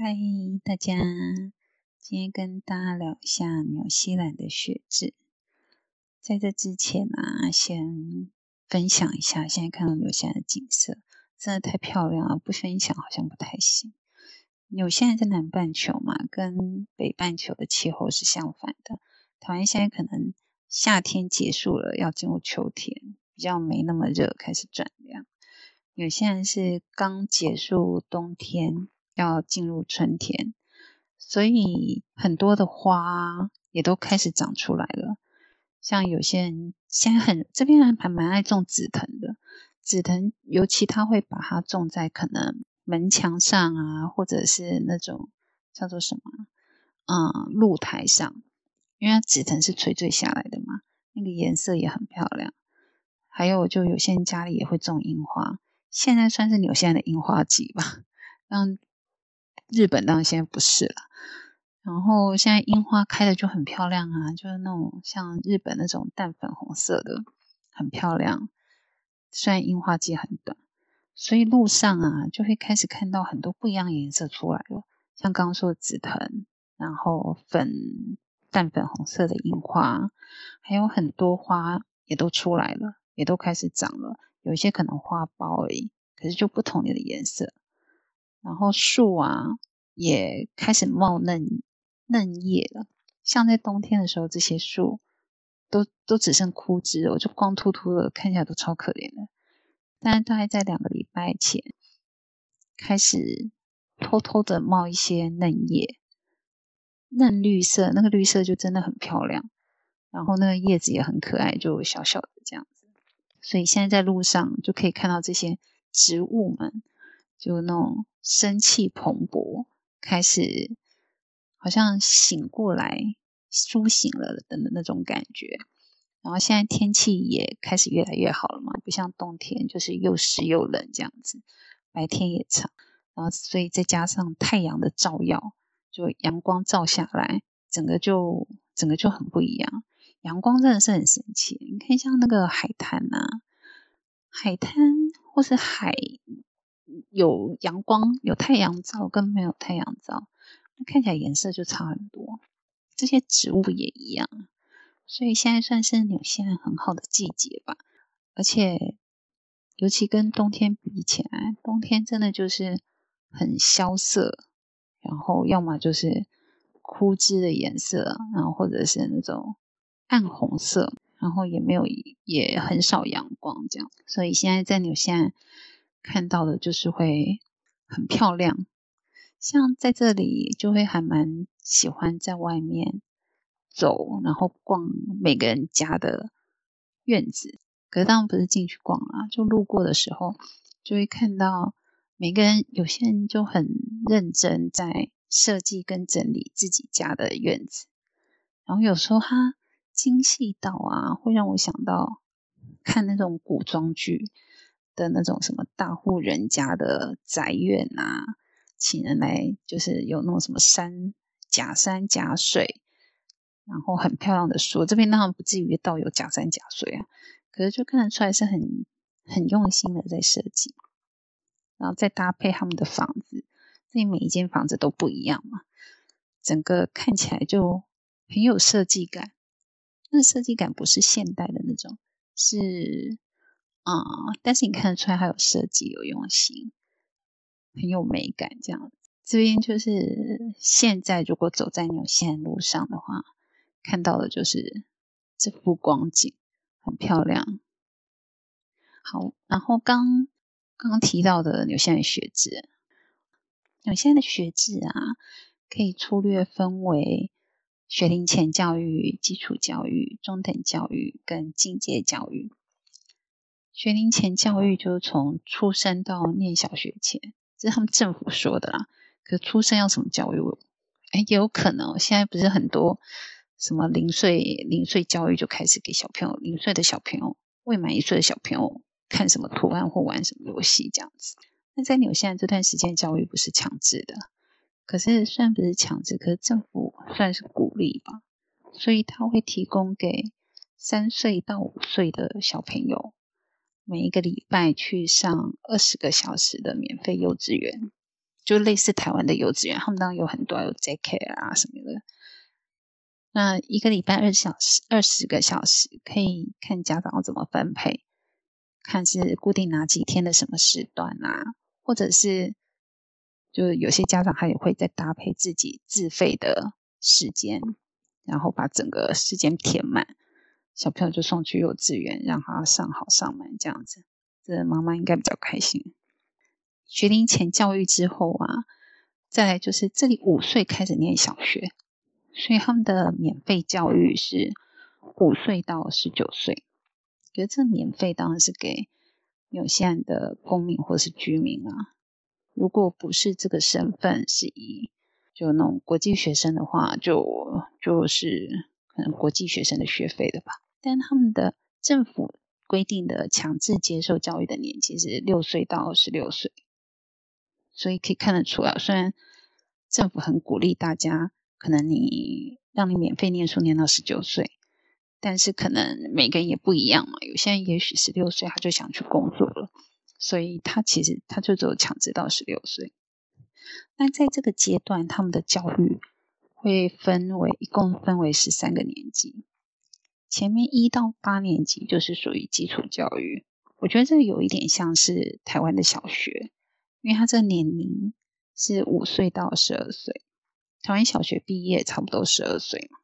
嗨，大家，今天跟大家聊一下纽西兰的雪质。在这之前啊，先分享一下现在看到纽西兰的景色，真的太漂亮了，不分享好像不太行。纽西兰在南半球嘛，跟北半球的气候是相反的。台湾现在可能夏天结束了，要进入秋天，比较没那么热，开始转凉。纽西兰是刚结束冬天。要进入春天，所以很多的花也都开始长出来了。像有些人现在很这边还蛮爱种紫藤的，紫藤尤其他会把它种在可能门墙上啊，或者是那种叫做什么，嗯，露台上，因为紫藤是垂坠下来的嘛，那个颜色也很漂亮。还有就有些人家里也会种樱花，现在算是纽西兰的樱花季吧，让。日本当然现在不是了，然后现在樱花开的就很漂亮啊，就是那种像日本那种淡粉红色的，很漂亮。虽然樱花季很短，所以路上啊就会开始看到很多不一样颜色出来了，像刚刚说的紫藤，然后粉淡粉红色的樱花，还有很多花也都出来了，也都开始长了。有一些可能花苞而已，可是就不同的颜色。然后树啊也开始冒嫩嫩叶了，像在冬天的时候，这些树都都只剩枯枝我，就光秃秃的，看起来都超可怜的。但是大概在两个礼拜前，开始偷偷的冒一些嫩叶，嫩绿色，那个绿色就真的很漂亮。然后那个叶子也很可爱，就小小的这样子。所以现在在路上就可以看到这些植物们。就那种生气蓬勃，开始好像醒过来、苏醒了的那种感觉。然后现在天气也开始越来越好了嘛，不像冬天就是又湿又冷这样子，白天也长。然后所以再加上太阳的照耀，就阳光照下来，整个就整个就很不一样。阳光真的是很神奇，你看像那个海滩呐，海滩或是海。有阳光、有太阳照跟没有太阳照，看起来颜色就差很多。这些植物也一样，所以现在算是纽西兰很好的季节吧。而且，尤其跟冬天比起来，冬天真的就是很萧瑟，然后要么就是枯枝的颜色，然后或者是那种暗红色，然后也没有也很少阳光这样。所以现在在纽西兰。看到的就是会很漂亮，像在这里就会还蛮喜欢在外面走，然后逛每个人家的院子。可是当然不是进去逛啊，就路过的时候就会看到每个人，有些人就很认真在设计跟整理自己家的院子。然后有时候他精细到啊，会让我想到看那种古装剧。的那种什么大户人家的宅院啊，请人来就是有那种什么山假山假水，然后很漂亮的树。这边当然不至于到有假山假水啊，可是就看得出来是很很用心的在设计，然后再搭配他们的房子，这里每一间房子都不一样嘛，整个看起来就很有设计感。那设计感不是现代的那种，是。啊！但是你看得出来，它有设计，有用心，很有美感。这样子，这边就是现在，如果走在纽西兰路上的话，看到的就是这幅光景，很漂亮。好，然后刚刚提到的纽西兰学制，纽西兰的学制啊，可以粗略分为学龄前教育、基础教育、中等教育跟进阶教育。学龄前教育就是从出生到念小学前，这是他们政府说的啦。可是出生要什么教育？哎，也有可能。现在不是很多什么零岁零岁教育就开始给小朋友，零岁的小朋友、未满一岁的小朋友看什么图案或玩什么游戏这样子。那在纽西兰这段时间教育不是强制的，可是虽然不是强制，可是政府算是鼓励吧，所以他会提供给三岁到五岁的小朋友。每一个礼拜去上二十个小时的免费幼稚园，就类似台湾的幼稚园，他们当然有很多有 JK 啊什么的。那一个礼拜二小时、二十个小时，可以看家长怎么分配，看是固定哪几天的什么时段啊，或者是就有些家长他也会再搭配自己自费的时间，然后把整个时间填满，小朋友就送去幼稚园，让他上好上满这样子，这妈妈应该比较开心。学龄前教育之后啊，再来就是这里五岁开始念小学。所以他们的免费教育是五岁到十九岁，觉得这免费当然是给有限的公民或是居民啊。如果不是这个身份是以就那种国际学生的话，就就是可能国际学生的学费的吧。但他们的政府规定的强制接受教育的年纪是六岁到十六岁，所以可以看得出来，虽然政府很鼓励大家。可能你让你免费念书念到十九岁，但是可能每个人也不一样嘛。有些人也许十六岁他就想去工作了，所以他其实他就只有强制到十六岁。那在这个阶段，他们的教育会分为一共分为十三个年级，前面一到八年级就是属于基础教育。我觉得这有一点像是台湾的小学，因为他这个年龄是五岁到十二岁。台湾小学毕业差不多十二岁嘛，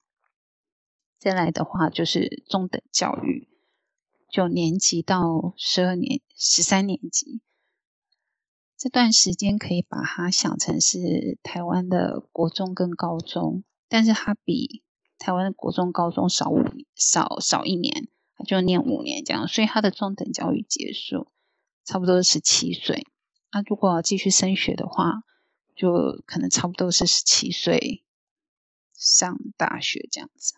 再来的话就是中等教育，九年级到十二年十三年级这段时间可以把它想成是台湾的国中跟高中，但是它比台湾的国中高中少五少少一年，它就念五年这样，所以他的中等教育结束差不多十七岁。那如果继续升学的话，就可能差不多是十七岁上大学这样子。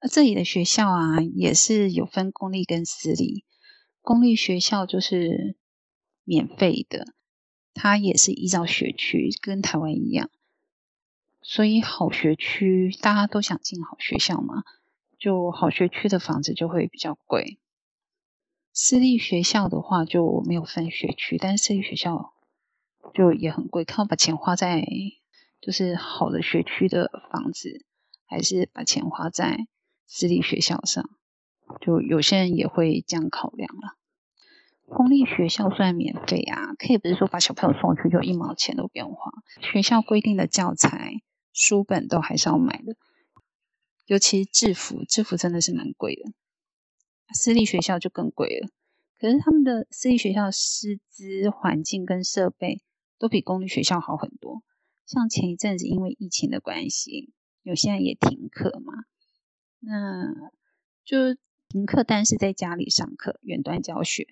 那这里的学校啊，也是有分公立跟私立。公立学校就是免费的，它也是依照学区，跟台湾一样。所以好学区大家都想进好学校嘛，就好学区的房子就会比较贵。私立学校的话就没有分学区，但是私立学校。就也很贵，看把钱花在就是好的学区的房子，还是把钱花在私立学校上？就有些人也会这样考量了。公立学校虽然免费啊，可以不是说把小朋友送去就一毛钱都不用花，学校规定的教材、书本都还是要买的，尤其制服，制服真的是蛮贵的。私立学校就更贵了，可是他们的私立学校师资环境跟设备。都比公立学校好很多。像前一阵子因为疫情的关系，有些人也停课嘛，那就停课，但是在家里上课，远端教学。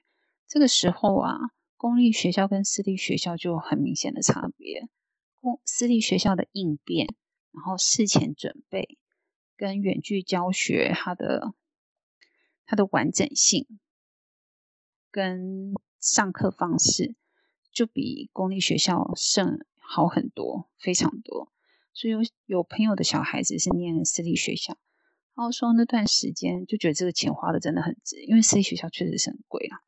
这个时候啊，公立学校跟私立学校就有很明显的差别。公私立学校的应变，然后事前准备，跟远距教学，它的它的完整性，跟上课方式。就比公立学校胜好很多，非常多。所以有有朋友的小孩子是念私立学校，然后说那段时间就觉得这个钱花的真的很值，因为私立学校确实是很贵啊。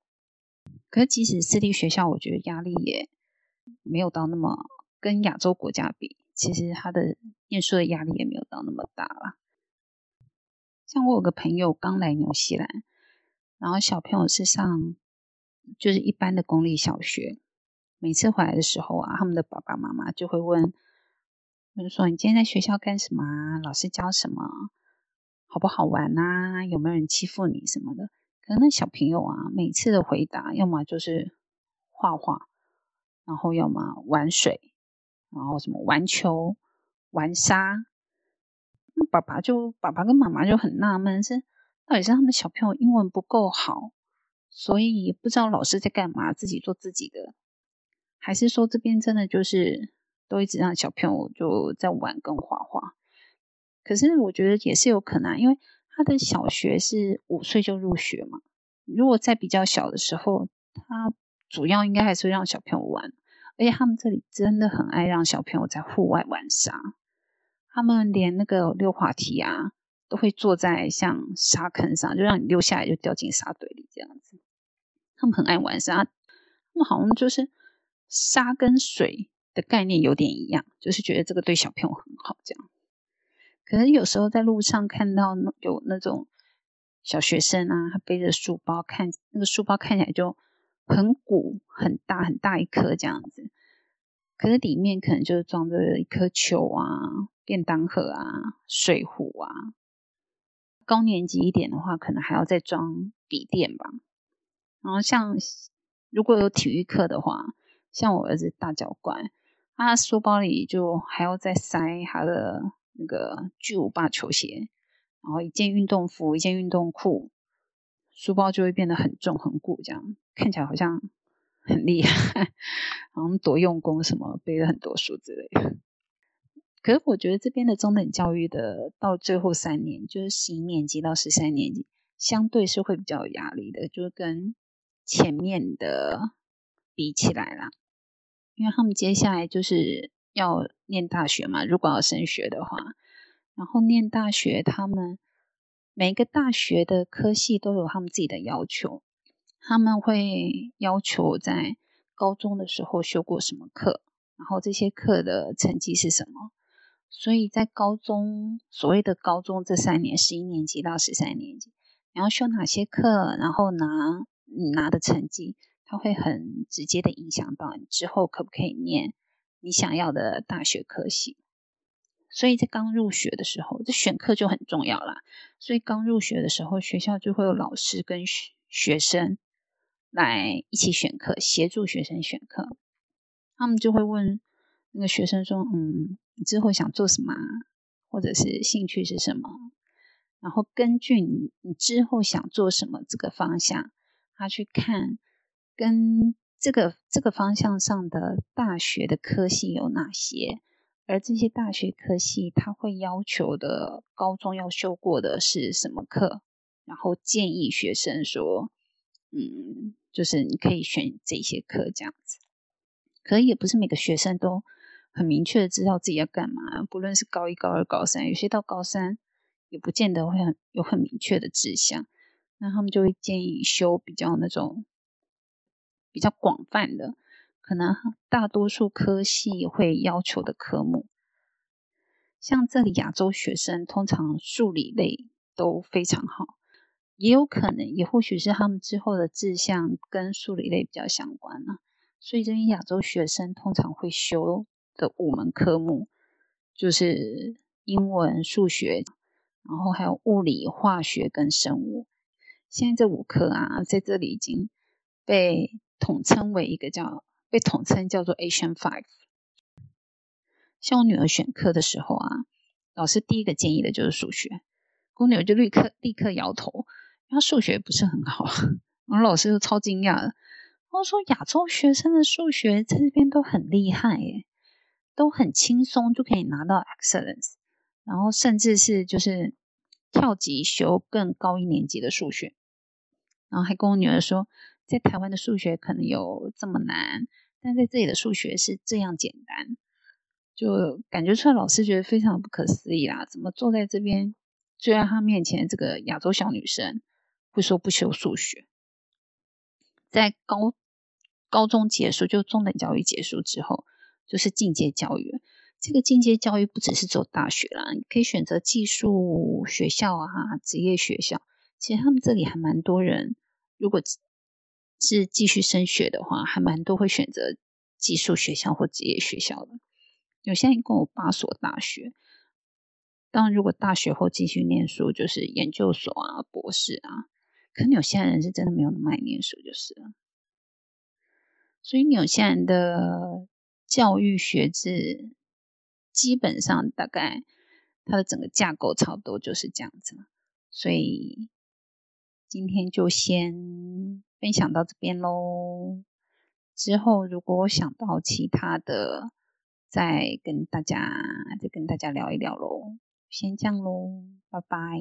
可是即使私立学校，我觉得压力也没有到那么跟亚洲国家比，其实他的念书的压力也没有到那么大了。像我有个朋友刚来纽西兰，然后小朋友是上就是一般的公立小学。每次回来的时候啊，他们的爸爸妈妈就会问，就说：“你今天在学校干什么？老师教什么？好不好玩啊？有没有人欺负你什么的？”可能那小朋友啊，每次的回答要么就是画画，然后要么玩水，然后什么玩球、玩沙。那爸爸就爸爸跟妈妈就很纳闷，是到底是他们小朋友英文不够好，所以不知道老师在干嘛，自己做自己的。还是说这边真的就是都一直让小朋友就在玩跟画画，可是我觉得也是有可能，因为他的小学是五岁就入学嘛。如果在比较小的时候，他主要应该还是让小朋友玩，而且他们这里真的很爱让小朋友在户外玩沙，他们连那个溜滑梯啊都会坐在像沙坑上，就让你溜下来就掉进沙堆里这样子。他们很爱玩沙，他们好像就是。沙跟水的概念有点一样，就是觉得这个对小朋友很好这样。可能有时候在路上看到有那种小学生啊，他背着书包，看那个书包看起来就很鼓、很大、很大一颗这样子，可是里面可能就是装着一颗球啊、便当盒啊、水壶啊。高年级一点的话，可能还要再装笔电吧。然后像如果有体育课的话，像我儿子大脚怪，他书包里就还要再塞他的那个巨无霸球鞋，然后一件运动服、一件运动裤，书包就会变得很重很鼓，这样看起来好像很厉害，好像多用功什么，背了很多书之类的。可是我觉得这边的中等教育的到最后三年，就是十一年级到十三年级，相对是会比较有压力的，就是跟前面的比起来啦，因为他们接下来就是要念大学嘛，如果要升学的话，然后念大学，他们每个大学的科系都有他们自己的要求，他们会要求在高中的时候修过什么课，然后这些课的成绩是什么。所以在高中，所谓的高中这三年，十一年级到十三年级，你要修哪些课，然后拿你拿的成绩，它会很直接的影响到你之后可不可以念你想要的大学科系。所以在刚入学的时候，这选课就很重要啦。所以刚入学的时候，学校就会有老师跟学学生来一起选课，协助学生选课。他们就会问那个学生说：“嗯。”你之后想做什么，或者是兴趣是什么？然后根据你你之后想做什么这个方向，他去看跟这个这个方向上的大学的科系有哪些，而这些大学科系他会要求的高中要修过的是什么课，然后建议学生说，嗯，就是你可以选这些课这样子。可也不是每个学生都。很明确的知道自己要干嘛，不论是高一、高二、高三，有些到高三也不见得会很有很明确的志向，那他们就会建议修比较那种比较广泛的，可能大多数科系会要求的科目。像这里亚洲学生通常数理类都非常好，也有可能也或许是他们之后的志向跟数理类比较相关呢，所以这边亚洲学生通常会修。的五门科目就是英文、数学，然后还有物理、化学跟生物。现在这五科啊，在这里已经被统称为一个叫被统称叫做 Asian Five。像我女儿选课的时候啊，老师第一个建议的就是数学，我女儿就立刻立刻摇头，因为数学不是很好。然后老师就超惊讶的，我说亚洲学生的数学在这边都很厉害耶。都很轻松就可以拿到 excellence，然后甚至是就是跳级修更高一年级的数学，然后还跟我女儿说，在台湾的数学可能有这么难，但在这里的数学是这样简单，就感觉出来老师觉得非常不可思议啦，怎么坐在这边坐在他面前这个亚洲小女生会说不修数学？在高高中结束就中等教育结束之后。就是进阶教育，这个进阶教育不只是走大学啦，你可以选择技术学校啊、职业学校。其实他们这里还蛮多人，如果是继续升学的话，还蛮多会选择技术学校或职业学校的。有些一共有八所大学，当然如果大学后继续念书，就是研究所啊、博士啊。可能有些人是真的没有那么爱念书，就是了。所以有些人的。教育学制基本上大概它的整个架构差不多就是这样子，所以今天就先分享到这边喽。之后如果我想到其他的，再跟大家再跟大家聊一聊喽。先这样喽，拜拜。